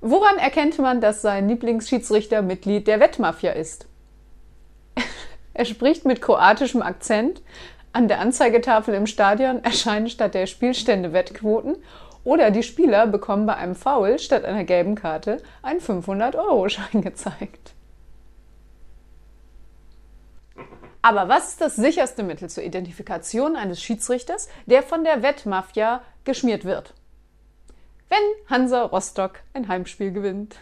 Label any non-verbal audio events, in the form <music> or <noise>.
Woran erkennt man, dass sein Lieblingsschiedsrichter Mitglied der Wettmafia ist? <laughs> er spricht mit kroatischem Akzent, an der Anzeigetafel im Stadion erscheinen statt der Spielstände Wettquoten oder die Spieler bekommen bei einem Foul statt einer gelben Karte einen 500-Euro-Schein <laughs> gezeigt. Aber was ist das sicherste Mittel zur Identifikation eines Schiedsrichters, der von der Wettmafia geschmiert wird? Wenn Hansa Rostock ein Heimspiel gewinnt.